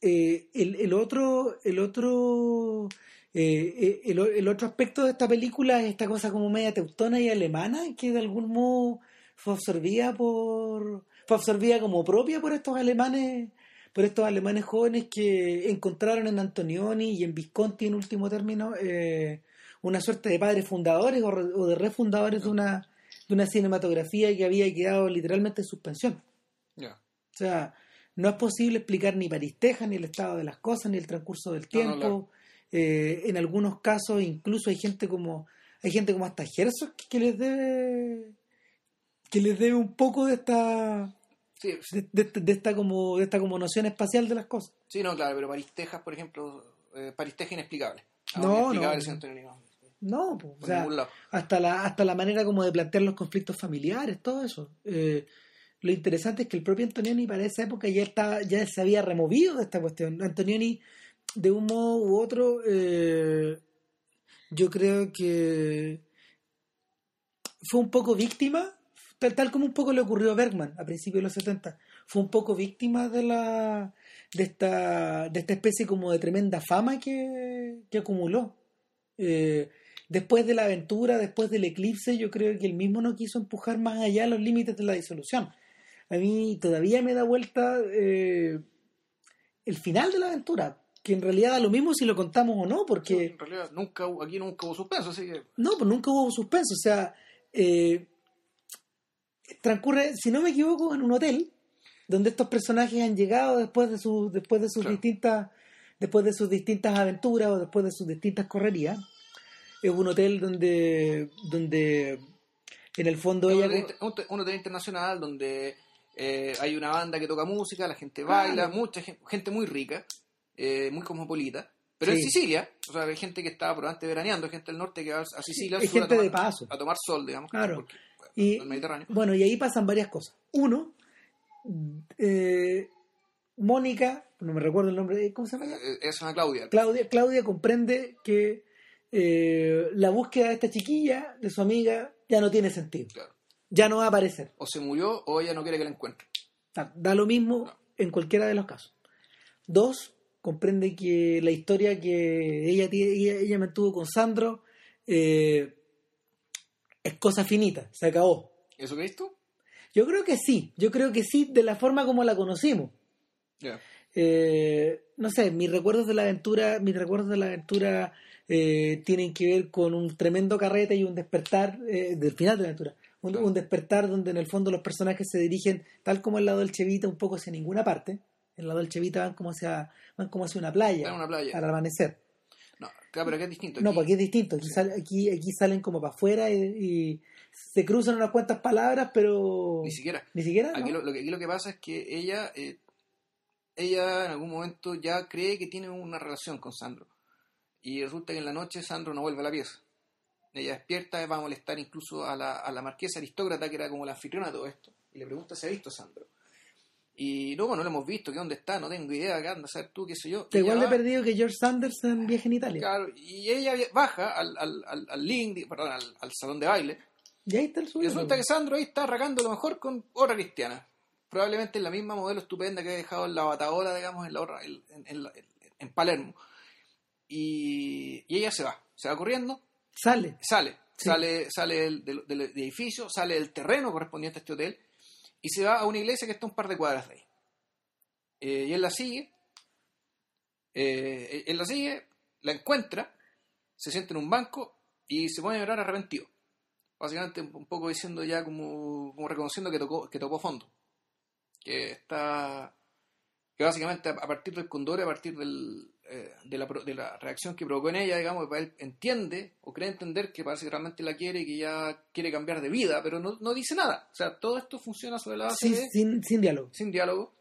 eh, el, el, otro, el otro, Eh, eh, el, el otro aspecto de esta película es esta cosa como media teutona y alemana, que de algún modo fue absorbida por fue absorbida como propia por estos alemanes por estos alemanes jóvenes que encontraron en Antonioni y en Visconti en último término eh, una suerte de padres fundadores o, o de refundadores de una de una cinematografía que había quedado literalmente en suspensión o sea, no es posible explicar ni París, Texas, ni el estado de las cosas, ni el transcurso del No, no, tiempo. Eh, en algunos casos, incluso hay gente como hay gente como hasta Herzog que les debe que les debe un poco de esta Sí, de, de- de esta como de esta como noción espacial de las cosas. sí, no, claro, pero París, Texas, por ejemplo, eh, Texas inexplicable. No, inexplicable, no. No. O sea, hasta la hasta la manera como de plantear los conflictos familiares, todo eso. Eh, lo interesante es que el propio Antonioni para esa época ya estaba, ya se había removido de esta cuestión. Antonioni, de un modo u otro, eh, yo creo que fue un poco víctima, tal, tal como un poco le ocurrió a Bergman a principios de los 70. Fue un poco víctima de la de esta, de esta especie como de tremenda fama que, que acumuló. Eh, después de la aventura, después del eclipse, yo creo que él mismo no quiso empujar más allá los límites de la disolución. A mí todavía me da vuelta eh, el final de la aventura, que en realidad da lo mismo si lo contamos o no, porque En realidad, nunca, aquí nunca hubo suspenso, así que. no, pues nunca hubo suspenso. O sea, eh, transcurre, si no me equivoco, en un hotel donde estos personajes han llegado después de sus después de sus Claro. distintas después de sus distintas aventuras o después de sus distintas correrías. Es un hotel donde donde en el fondo Es ella un hotel- un hotel internacional donde eh, hay una banda que toca música, la gente Claro. baila, mucha gente, gente muy rica, eh, muy cosmopolita. Pero en. Sicilia, o sea, hay gente que estaba probablemente veraneando, hay gente del norte que va a Sicilia sur gente a, tomar, de paso. a tomar sol, digamos, Claro. porque, bueno, Y- el Mediterráneo. Bueno, y ahí pasan varias cosas. Uno, eh, Mónica, no me recuerdo el nombre, ¿cómo se llama? Eh, Es una Claudia. Claudia, Claudia comprende que eh, la búsqueda de esta chiquilla, de su amiga, ya no tiene sentido. Claro. Ya no va a aparecer. O se murió o ella no quiere que la encuentre. Da, da lo mismo No. en cualquiera de los casos. Dos, comprende que la historia que ella, ella, ella mantuvo con Sandro eh, es cosa finita, se acabó. ¿Eso crees tú? Yo creo que sí, yo creo que sí, de la forma como la conocimos. Eh, no sé, mis recuerdos de la aventura, mis recuerdos de la aventura eh, tienen que ver con un tremendo carrete y un despertar eh, del final de la aventura. Un, Claro. un despertar donde en el fondo los personajes se dirigen, tal como el lado del Chevita, un poco hacia ninguna parte. El lado del Chevita van como hacia, van como hacia una playa, una al amanecer. No, claro, pero aquí es distinto. No, Aquí- porque es distinto. Aquí, Sí. aquí, aquí salen como para afuera y, y se cruzan unas cuantas palabras, pero Ni siquiera. ni siquiera. Aquí ¿no? lo, lo que, aquí lo que pasa es que ella, eh, ella en algún momento ya cree que tiene una relación con Sandro. Y resulta que en la noche Sandro no vuelve a la pieza. Ella despierta va a molestar incluso a la, a la marquesa aristócrata, que era como la anfitriona de todo esto. Y le pregunta si ha visto a Sandro. Y no, no lo hemos visto, que dónde está, no tengo idea, qué anda a saber tú, qué sé yo. Y igual de perdido que George Sanders en Viaje en Italia. claro, y ella baja al, al, al, al link, perdón, al, al salón de baile. Y ahí está el Y suyo. resulta que Sandro ahí está arrancando a lo mejor con otra cristiana. Probablemente la misma modelo estupenda que ha dejado en la bataola, digamos, en, la en, en en Palermo. Y, y ella se va, se va corriendo, Sale. sale, Sí. sale, sale del, del- del edificio, sale del terreno correspondiente a este hotel y se va a una iglesia que está un par de cuadras de ahí. Eh, y él la sigue, eh, él la sigue, la encuentra, se sienta en un banco y se pone a llorar arrepentido. Básicamente un un poco diciendo ya como, como reconociendo que tocó, que tocó fondo. Que está. Que básicamente a partir del condor, a partir del, eh, de, la, de la reacción que provocó en ella, digamos, él entiende o cree entender que parece que realmente la quiere y que ya quiere cambiar de vida, pero no, no dice nada. O sea, todo esto funciona sobre la base Sí, de sin, sin diálogo. sin diálogo,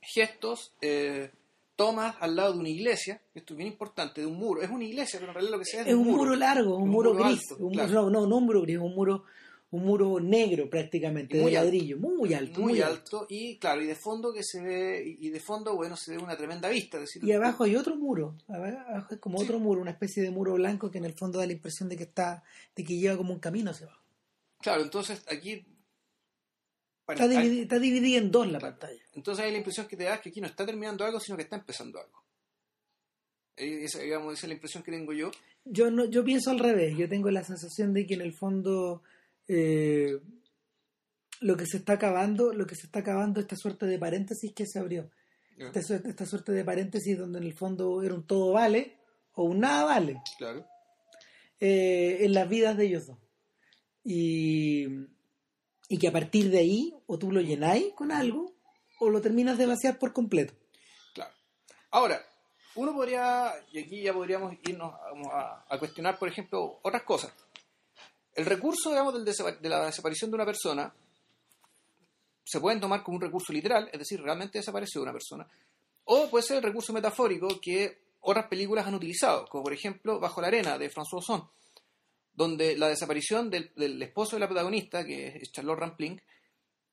gestos, eh, tomas al lado de una iglesia, esto es bien importante, de un muro. Es una iglesia, pero en realidad lo que sea es, Es un muro largo, un, Un muro, muro gris. alto, un- claro. no, no un muro gris, un muro, un muro negro prácticamente, Y de muy alto. ladrillo. Muy alto, muy, alto, y claro, y de fondo que se ve, y de fondo, bueno, se ve una tremenda vista. decir, Y abajo hay otro muro, abajo es como Sí. otro muro, una especie de muro blanco que en el fondo da la impresión de que está, de que lleva como un camino hacia abajo. Claro, entonces aquí... Está Bueno, hay- dividida, está dividida en dos la Claro. pantalla. entonces hay la impresión que te da que aquí no está terminando algo, sino que está empezando algo. Eh, Esa, digamos, esa es la impresión que tengo yo. Yo no, yo pienso al revés. Yo tengo la sensación de que en el fondo eh, lo que se está acabando, lo que se está acabando, esta suerte de paréntesis que se abrió. Esta, suerte- esta suerte de paréntesis donde en el fondo era un todo vale o un nada vale Claro. eh, en las vidas de ellos dos. Y, y que a partir de ahí, o tú lo llenáis con algo, o lo terminas de vaciar por completo. Claro. Ahora, uno podría, y aquí ya podríamos irnos a cuestionar, por ejemplo, otras cosas. El recurso, digamos, del de la desaparición de una persona se pueden tomar como un recurso literal, es decir, realmente desapareció una persona, o puede ser el recurso metafórico que otras películas han utilizado, como por ejemplo Bajo la Arena de François Ozon, donde la desaparición del, del esposo de la protagonista, que es Charlotte Rampling,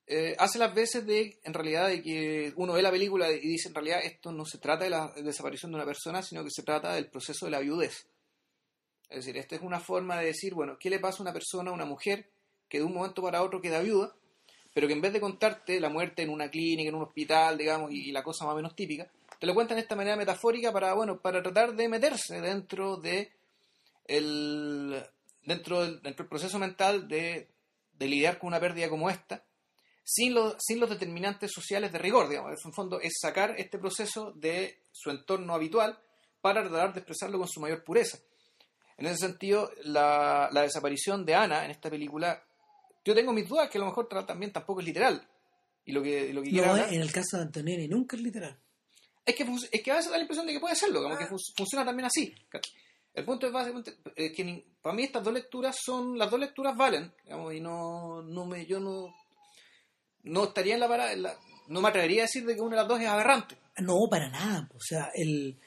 eh, hace las veces de, en realidad, de que uno ve la película y dice, en realidad, esto no se trata de la desaparición de una persona, sino que se trata del proceso de la viudez. Es decir, esta es una forma de decir, bueno, ¿qué le pasa a una persona, a una mujer, que de un momento para otro queda viuda, pero que en vez de contarte la muerte en una clínica, en un hospital, digamos, y, y la cosa más o menos típica, te lo cuentan de esta manera metafórica para, bueno, para tratar de meterse dentro de el, dentro del, dentro del proceso mental de, de lidiar con una pérdida como esta, sin los, sin los determinantes sociales de rigor, digamos. En fondo es sacar este proceso de su entorno habitual para tratar de expresarlo con su mayor pureza. En ese sentido, la, la desaparición de Ana en esta película, yo tengo mis dudas que a lo mejor también tampoco es literal. Y lo que, lo que No, hablar- en el caso de Antonioni nunca es literal. es que, es que a veces da la impresión de que puede serlo, como que Ah. fun- funciona también así. El punto es básicamente eh, que para mí estas dos lecturas son, las dos lecturas valen, digamos, y no, no me, yo no, no estaría en la parada, en la- no me atrevería a decir de que una de las dos es aberrante. No, para nada. O sea, el.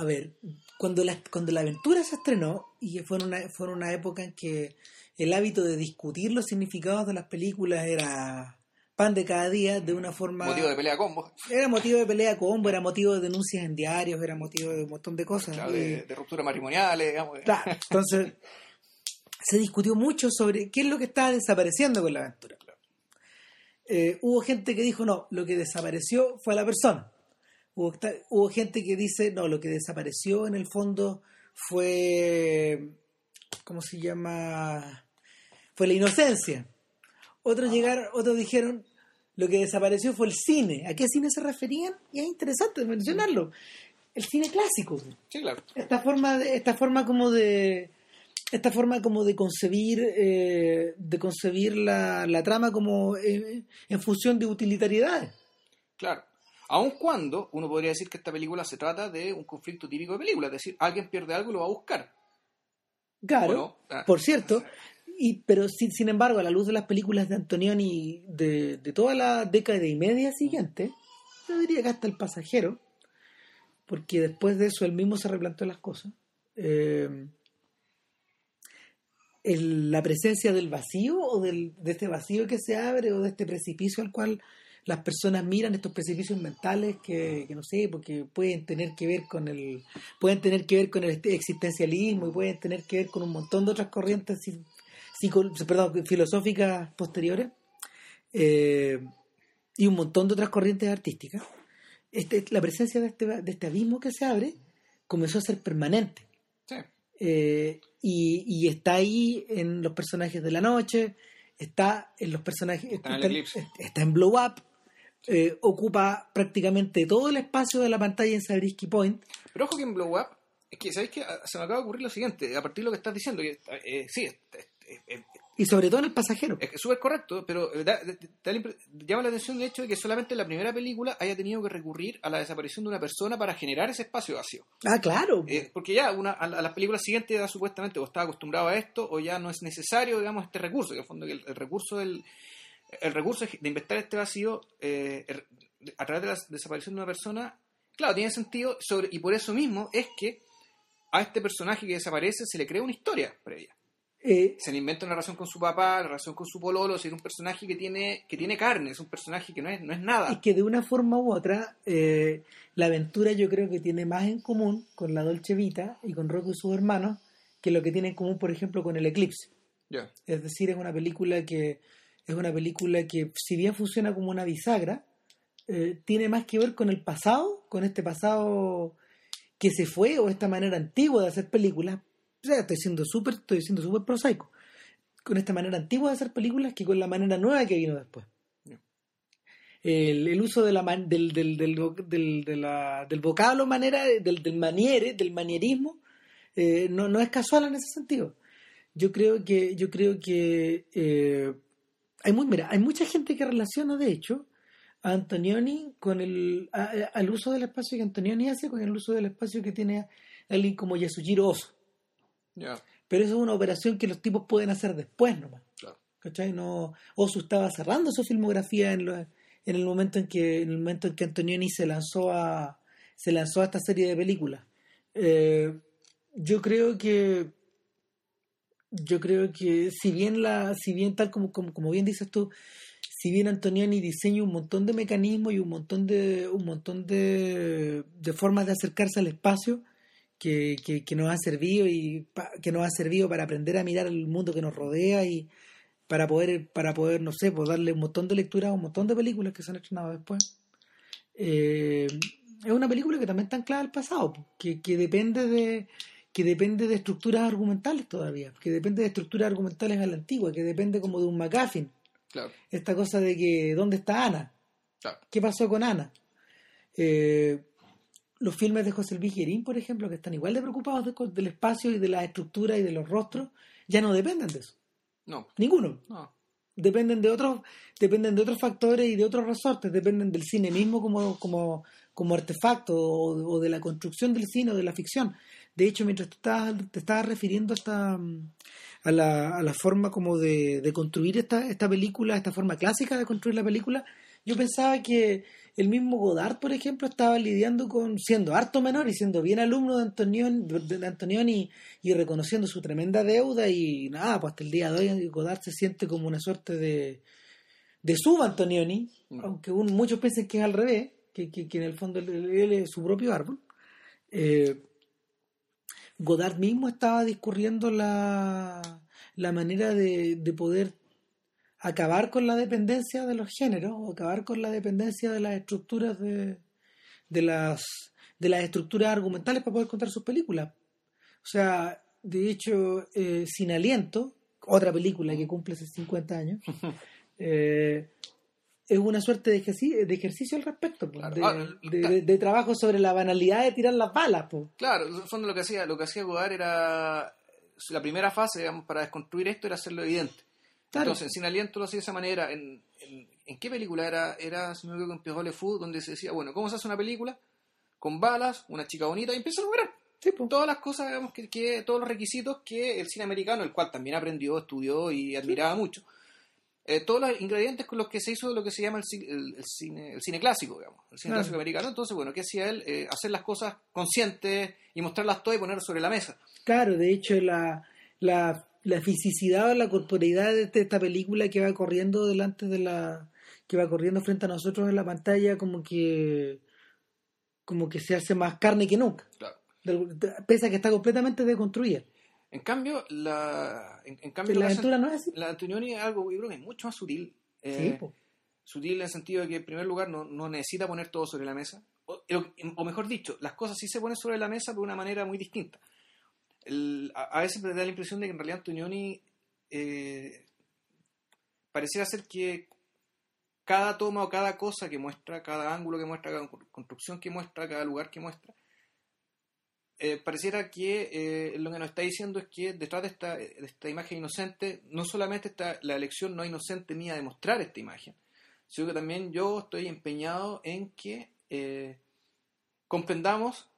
A ver, cuando la, cuando la aventura se estrenó, y fue en, una, fue en una época en que el hábito de discutir los significados de las películas era pan de cada día de una forma. Motivo de pelea combo, Era motivo de pelea combo, era motivo de denuncias en diarios, era motivo de un montón de cosas. claro, Y- de, de ruptura matrimoniales, digamos. Claro, entonces se discutió mucho sobre qué es lo que estaba desapareciendo con la aventura. Eh, hubo gente que dijo, no, lo que desapareció fue la persona. Hubo, hubo gente que dice, no, lo que desapareció en el fondo fue, ¿cómo se llama? Fue la inocencia. Otros llegaron, otros dijeron, lo que desapareció fue el cine. ¿A qué cine se referían? Y es interesante mencionarlo. El cine clásico Sí, claro. esta forma de, esta forma como de esta forma como de concebir eh, de concebir la, la trama como eh, en función de utilitariedades Claro. Aun cuando uno podría decir que esta película se trata de un conflicto típico de película, es decir, alguien pierde algo y lo va a buscar. claro. Ah. por cierto y pero sin, sin embargo a la luz de las películas de Antonioni de, de toda la década y media siguiente yo diría que hasta el pasajero porque después de eso él mismo se replanteó las cosas eh, el- la presencia del vacío o del, de este vacío que se abre o de este precipicio al cual las personas miran estos precipicios mentales que, que no sé porque pueden tener que ver con el pueden tener que ver con el existencialismo y pueden tener que ver con un montón de otras corrientes psi- psico- perdón, filosóficas posteriores eh, y un montón de otras corrientes artísticas. Este, la presencia de este, de este abismo que se abre comenzó a ser permanente. Sí. eh, y, y está ahí en los personajes de la noche, está en los personajes, está en Blow Up, eh, ocupa prácticamente todo el espacio de la pantalla en Sabrisky Point. Pero ojo que en Blow Up, es que, ¿sabéis qué? Se me acaba de ocurrir lo siguiente, a partir de lo que estás diciendo, que eh, sí, es- Y sobre todo en el pasajero. es que súper correcto, pero eh, da- da- llama la atención el hecho de que solamente en la primera película haya tenido que recurrir a la desaparición de una persona para generar ese espacio vacío. Ah, claro. Eh, porque ya una, a, a las películas siguientes ya supuestamente o está acostumbrado a esto o ya no es necesario, digamos, este recurso, que en el fondo que el, el recurso del el recurso de inventar este vacío eh, er- a través de la desaparición de una persona, claro, tiene sentido sobre, y por eso mismo es que a este personaje que desaparece se le crea una historia previa. Eh, Se le inventa una relación con su papá, la relación con su pololo, es decir, un personaje que tiene, que tiene carne, es un personaje que no es, no es nada. y que de una forma u otra, eh, la aventura yo creo que tiene más en común con la Dolce Vita y con Rocco y sus hermanos que lo que tiene en común, por ejemplo, con el Eclipse. Es decir, es una película que es una película que, si bien funciona como una bisagra, eh, tiene más que ver con el pasado, con este pasado que se fue o esta manera antigua de hacer películas, o sea, estoy siendo súper, estoy siendo súper prosaico, con esta manera antigua de hacer películas que con la manera nueva que vino después. El, uso de la del, del, del, del, de la, del vocablo manera, del, del maniere, del manierismo, eh, no, no es casual en ese sentido. Yo creo que, yo creo que eh, hay muy, mira, hay mucha gente que relaciona, de hecho, a Antonioni con el al uso del espacio que Antonioni hace con el uso del espacio que tiene alguien como Yasujiro Oso. Pero eso es una operación que los tipos pueden hacer después nomás. ¿Cachai? No, Oso estaba cerrando su filmografía en, en el momento en que en el momento en que Antonioni se lanzó a se lanzó a esta serie de películas. Eh, yo creo que yo creo que si bien la si bien tal como, como, como bien dices tú si bien Antonioni diseña un montón de mecanismos y un montón de un montón de, de formas de acercarse al espacio que, que, que, nos ha servido y que nos ha servido para aprender a mirar el mundo que nos rodea y para poder para poder no sé pues darle un montón de lecturas a un montón de películas que se han estrenado después. Eh, es una película que también está anclada al pasado que, que depende de que depende de estructuras argumentales todavía, que depende de estructuras argumentales a la antigua, que depende como de un McGuffin. Esta cosa de que, ¿dónde está Ana? ¿Qué pasó con Ana? Eh, los filmes de José Luis Guerín, por ejemplo, que están igual de preocupados del espacio y de la estructura y de los rostros, ya no dependen de eso. No. Ninguno. No. Dependen de otros, dependen de otros factores y de otros resortes, dependen del cine mismo como, como, como artefacto o, o de la construcción del cine o de la ficción. De hecho, mientras tú estabas, te estabas refiriendo esta, a, la, a la forma como de, de construir esta, esta película, esta forma clásica de construir la película, yo pensaba que el mismo Godard, por ejemplo, estaba lidiando con, siendo harto menor y siendo bien alumno de Antonioni, de Antonioni y reconociendo su tremenda deuda y nada, pues hasta el día de hoy Godard se siente como una suerte de, de sub Antonioni, mm. aunque muchos piensen que es al revés, que, que, que en el fondo él, él, es su propio árbol. Eh, Godard mismo estaba discurriendo la, la manera de, de, poder acabar con la dependencia de los géneros o acabar con la dependencia de las estructuras de, de las de las estructuras argumentales para poder contar sus películas. O sea, de hecho, eh, Sin Aliento, otra película que cumple hace 50 años, eh, es una suerte de ejercicio, de ejercicio al respecto, ah, de, trabajo sobre la banalidad de tirar las balas. Claro, en el fondo lo que hacía, lo que hacía Godard era la primera fase, digamos, para desconstruir esto era hacerlo evidente. Entonces, sin aliento lo hacía de esa manera. ¿En, en, qué película era? Era, si me acuerdo, en Pierrot Le Fou, donde se decía, bueno, ¿cómo se hace una película? Con balas, una chica bonita, y empieza a lograr. Todas las cosas, digamos, que, que, todos los requisitos que el cine americano, el cual también aprendió, estudió y admiraba mucho, eh, todos los ingredientes con los que se hizo lo que se llama el, el, cine, el cine clásico, digamos, el cine clásico americano. Entonces, bueno, ¿qué hacía él? Eh, hacer las cosas conscientes y mostrarlas todas y ponerlas sobre la mesa. Claro, de hecho, la, la, la fisicidad o la corporeidad de esta película que va corriendo delante de la. que va corriendo frente a nosotros en la pantalla, como que. como que se hace más carne que nunca. Claro. Pese a que está completamente deconstruida. En cambio, la, en, cambio, la aventura no es así. La Antonioni es algo, yo creo es mucho más sutil. Eh, sutil en el sentido de que, en primer lugar, no, no necesita poner todo sobre la mesa. O, o, mejor dicho, las cosas sí se ponen sobre la mesa de una manera muy distinta. El, a, a, veces me da la impresión de que en realidad Antonioni eh, pareciera ser que cada toma o cada cosa que muestra, cada ángulo que muestra, cada construcción que muestra, cada lugar que muestra, eh, pareciera que eh, lo que nos está diciendo es que detrás de esta, esta imagen inocente, no solamente está la elección no inocente mía de mostrar esta imagen, sino que también yo estoy empeñado en que eh, comprendamos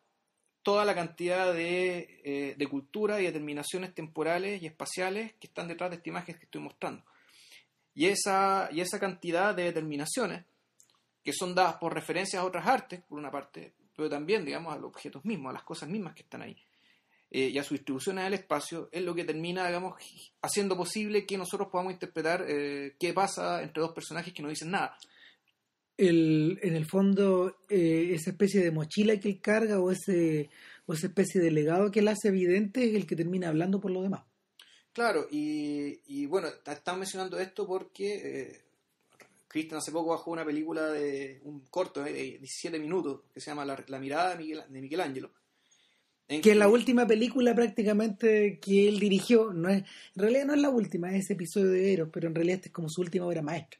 toda la cantidad de, de cultura y determinaciones temporales y espaciales que están detrás de esta imagen que estoy mostrando. Y esa, y esa cantidad de determinaciones, que son dadas por referencias a otras artes, por una parte, pero también, digamos, a los objetos mismos, a las cosas mismas que están ahí, eh, y a su distribución en el espacio, es lo que termina, digamos, haciendo posible que nosotros podamos interpretar eh, qué pasa entre dos personajes que no dicen nada. El, en el fondo, eh, esa especie de mochila que él carga o, ese, o esa especie de legado que él hace evidente es el que termina hablando por lo demás. Claro, y, y bueno, están mencionando esto porque Cristian hace poco bajó una película de un corto de 17 minutos que se llama La, mirada de, Miguel, de Michelangelo. que es la última película prácticamente que él dirigió. No es, en realidad no es la última, es ese episodio de Eros, pero en realidad este es como su última obra maestra.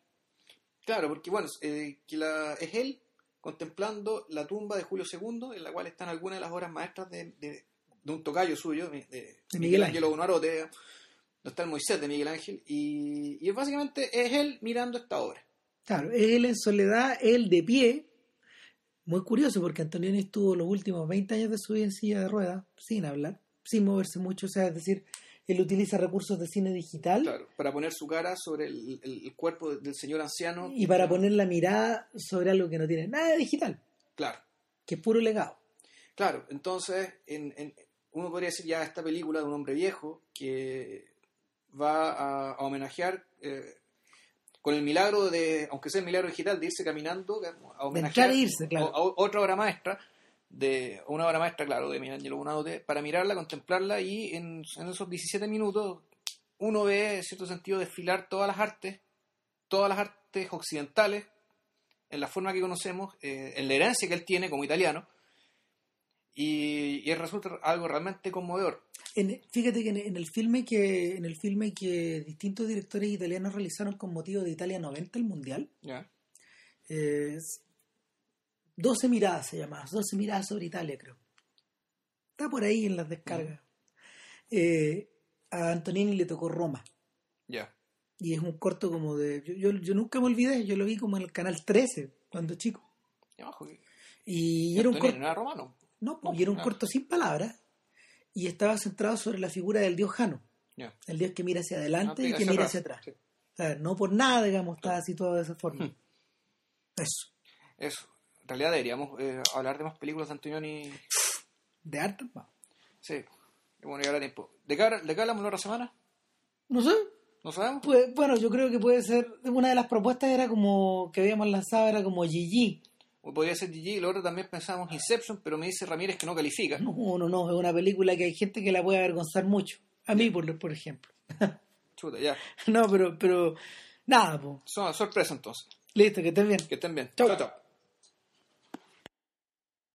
Claro, porque bueno, eh, que la, es él contemplando la tumba de Julio II, en la cual están algunas de las obras maestras de, de, un tocayo suyo, de, de Miguel Ángel Bonarote, donde está el Moisés de Miguel Ángel, y, y básicamente es él mirando esta obra. Claro, él en soledad, él de pie, muy curioso porque Antonioni estuvo los últimos 20 años de su vida en silla de ruedas, sin hablar, sin moverse mucho, o sea, es decir, él utiliza recursos de cine digital. Claro, para poner su cara sobre el, cuerpo del señor anciano. Y para poner la mirada sobre algo que no tiene nada de digital. Claro. Que es puro legado. Claro, entonces en, en, uno podría decir ya esta película de un hombre viejo que va a, homenajear eh, con el milagro de, aunque sea el milagro digital, de irse caminando a homenajear e irse, claro. a, otra obra maestra de una obra maestra, claro, de Miguel Bonadote, para mirarla, contemplarla y en, esos 17 minutos uno ve, en cierto sentido, desfilar todas las artes, todas las artes occidentales, en la forma que conocemos, eh, en la herencia que él tiene como italiano, y, y resulta algo realmente conmovedor. fíjate que en, el filme que en el filme que distintos directores italianos realizaron con motivo de Italia 90 el mundial, ya 12 miradas se llama, 12 miradas sobre Italia, creo. Está por ahí en las descargas. Eh, a Antonini le tocó Roma. Ya. Y es un corto como de. Yo, yo, nunca me olvidé, yo lo vi como en el canal 13, cuando chico. Y, era un corto. ¿No era romano? No, y era un corto sin palabras. Y estaba centrado sobre la figura del dios Jano. El dios que mira hacia adelante y que mira hacia atrás. O sea, no por nada, digamos, está situado de esa forma. Hmm. Eso. Eso en realidad deberíamos eh, hablar de más películas de Antonioni. ¿De arte? Sí. Bueno, y ahora tiempo. ¿De qué, ¿De qué hablamos la otra semana? No sé. ¿No sabemos? Pues, bueno, yo creo que puede ser. Una de las propuestas era como. que habíamos lanzado era como Gigi. Podría ser Gigi, y lo otro también pensamos Inception, pero me dice Ramírez que no califica. No, no, no, es una película que hay gente que la puede avergonzar mucho. A mí, por, por ejemplo. Chuta, ya. No, pero, pero nada, pues. Son sorpresa entonces. Listo, que estén bien. Que estén bien. chao. chao.